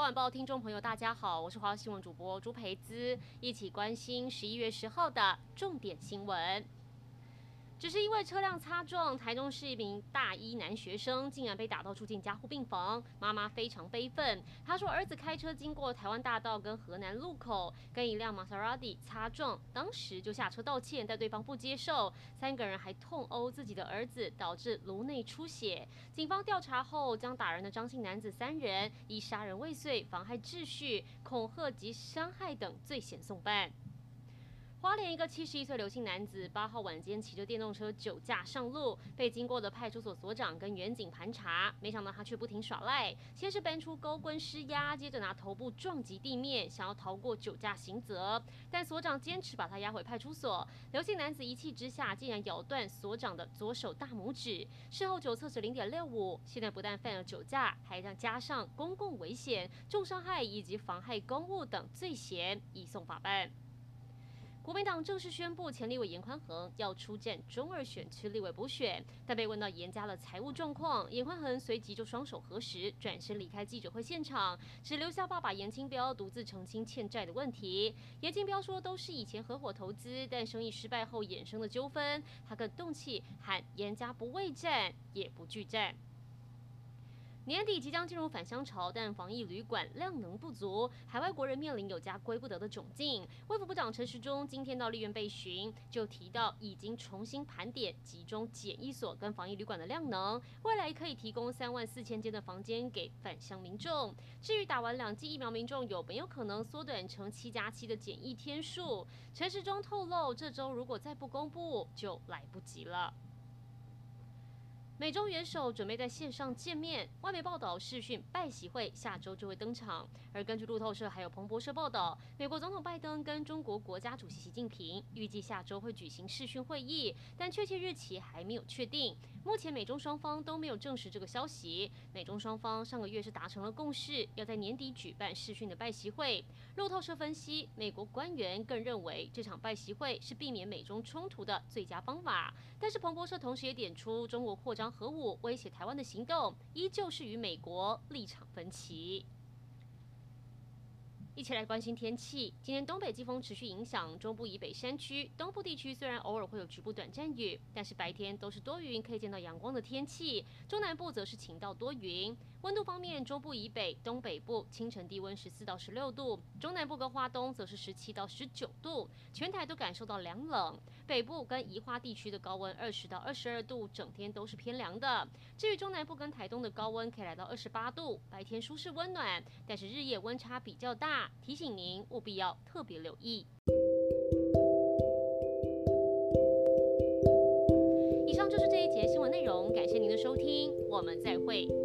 晚报听众朋友，大家好，我是华新闻主播朱培姿，一起关心十一月十号的重点新闻。只是因为车辆擦撞，台中市一名大一男学生竟然被打到住进加护病房，妈妈非常悲愤。她说儿子开车经过台湾大道跟河南路口，跟一辆玛莎拉蒂擦撞，当时就下车道歉，但对方不接受，三个人还痛殴自己的儿子，导致颅内出血。警方调查后，将打人的张姓男子三人以杀人未遂、妨害秩序、恐吓及伤害等罪嫌送办。花莲一个七十一岁刘姓男子，八号晚间骑着电动车酒驾上路，被经过的派出所所长跟员警盘查，没想到他却不停耍赖，先是搬出高棍施压，接着拿头部撞击地面，想要逃过酒驾刑责，但所长坚持把他押回派出所。刘姓男子一气之下，竟然咬断所长的左手大拇指，事后酒测是零点六五，现在不但犯了酒驾，还让加上公共危险、重伤害以及妨害公务等罪嫌，移送法办。国民党正式宣布，前立委严宽恒要出战中二选区立委补选，但被问到严家的财务状况，严宽恒随即就双手合十，转身离开记者会现场，只留下爸爸严清标独自澄清欠债的问题。严清标说，都是以前合伙投资，但生意失败后衍生的纠纷。他更动气，喊严家不畏战，也不惧战。年底即将进入返乡潮，但防疫旅馆量能不足，海外国人面临有家归不得的窘境。卫福部长陈时中今天到立院备询，就提到已经重新盘点集中检疫所跟防疫旅馆的量能，未来可以提供三万四千间的房间给返乡民众。至于打完两剂疫苗民众有没有可能缩短成七加七的检疫天数，陈时中透露，这周如果再不公布，就来不及了。美中元首准备在线上见面，外媒报道视讯拜习会下周就会登场。而根据路透社还有彭博社报道，美国总统拜登跟中国国家主席习近平预计下周会举行视讯会议，但确切日期还没有确定。目前美中双方都没有证实这个消息。美中双方上个月是达成了共识，要在年底举办视讯的拜习会。路透社分析，美国官员更认为这场拜习会是避免美中冲突的最佳方法。但是彭博社同时也点出，中国扩张。核武威胁台湾的行动，依旧是与美国立场分歧。一起来关心天气。今天东北季风持续影响中部以北山区，东部地区虽然偶尔会有局部短暂雨，但是白天都是多云，可以见到阳光的天气。中南部则是晴到多云。温度方面，中部以北、东北部清晨低温十四到十六度，中南部跟花东则是十七到十九度，全台都感受到凉冷。北部跟宜花地区的高温二十到二十二度整天都是偏凉的。至于中南部跟台东的高温可以来到二十八度白天舒适温暖但是日夜温差比较大提醒您务必要特别留意。以上就是这一节新闻内容感谢您的收听我们再会。